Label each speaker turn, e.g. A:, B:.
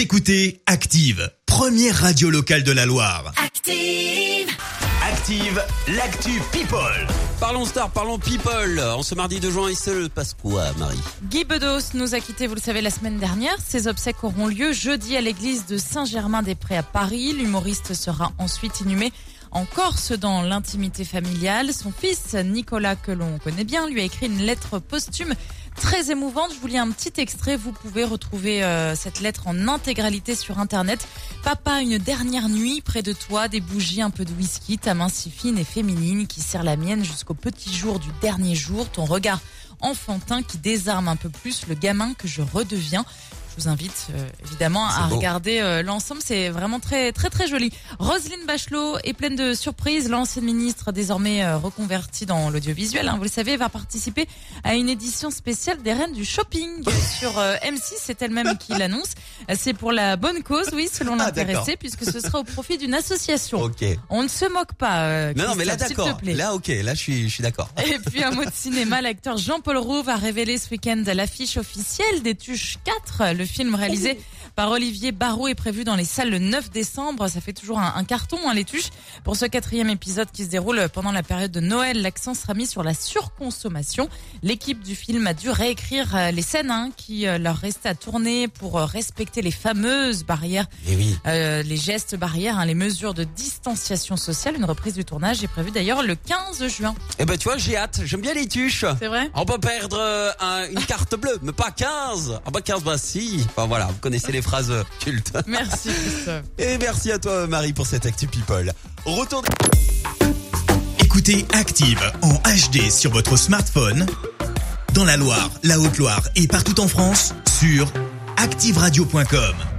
A: Vous écoutez Active, première radio locale de la Loire.
B: Active.
A: Active, l'actu People.
C: Parlons star, parlons people. En ce mardi de juin, il se passe quoi, Marie?
D: Guy Bedos nous a quittés, vous le savez, la semaine dernière. Ses obsèques auront lieu jeudi à l'église de Saint-Germain-des-Prés à Paris. L'humoriste sera ensuite inhumé en Corse dans l'intimité familiale. Son fils, Nicolas, que l'on connaît bien, lui a écrit une lettre posthume très émouvante. Je vous lis un petit extrait. Vous pouvez retrouver euh, cette lettre en intégralité sur Internet. Papa, une dernière nuit près de toi, des bougies, un peu de whisky, ta main si fine et féminine qui sert la mienne jusqu'au petit jour du dernier jour, ton regard enfantin qui désarme un peu plus le gamin que je redeviens. Je vous invite euh, évidemment à
C: beau.
D: regarder euh, l'ensemble, c'est vraiment très très très joli. Roselyne Bachelot est pleine de surprises. L'ancienne ministre, désormais euh, reconvertie dans l'audiovisuel, hein, vous le savez, va participer à une édition spéciale des Reines du Shopping sur euh, M6. C'est elle-même qui l'annonce. C'est pour la bonne cause, oui, selon
C: Ah,
D: l'intéressé, puisque ce sera au profit d'une association.
C: Ok.
D: On ne se moque pas. euh,
C: Non, non, mais là, d'accord. Là, ok. Là, je suis, je suis d'accord.
D: Et puis un mot de cinéma, l'acteur Jean-Paul Rouve a révélé ce week-end l'affiche officielle des Tuches 4. Le film réalisé par Olivier Barrault est prévu dans les salles le 9 décembre. Ça fait toujours un, un carton, hein, les Tuches. Pour ce quatrième épisode qui se déroule pendant la période de Noël, l'accent sera mis sur la surconsommation. L'équipe du film a dû réécrire euh, les scènes hein, qui euh, leur restaient à tourner pour euh, respecter les fameuses barrières
C: Et oui.
D: euh, les gestes barrières, hein, les mesures de distanciation sociale. Une reprise du tournage est prévue d'ailleurs le 15 juin.
C: Eh ben, tu vois, j'ai hâte. J'aime bien les tuches.
D: C'est vrai?
C: On peut perdre euh, un- une carte bleue, mais pas 15. Ah bah 15, bah si. Enfin voilà, vous connaissez les phrases euh.
D: Merci Christophe.
C: Et merci à toi, Marie, pour cette actu people. Retour.
A: Écoutez Active en HD sur votre smartphone, dans la Loire, la Haute-Loire et partout en France, sur activeradio.com.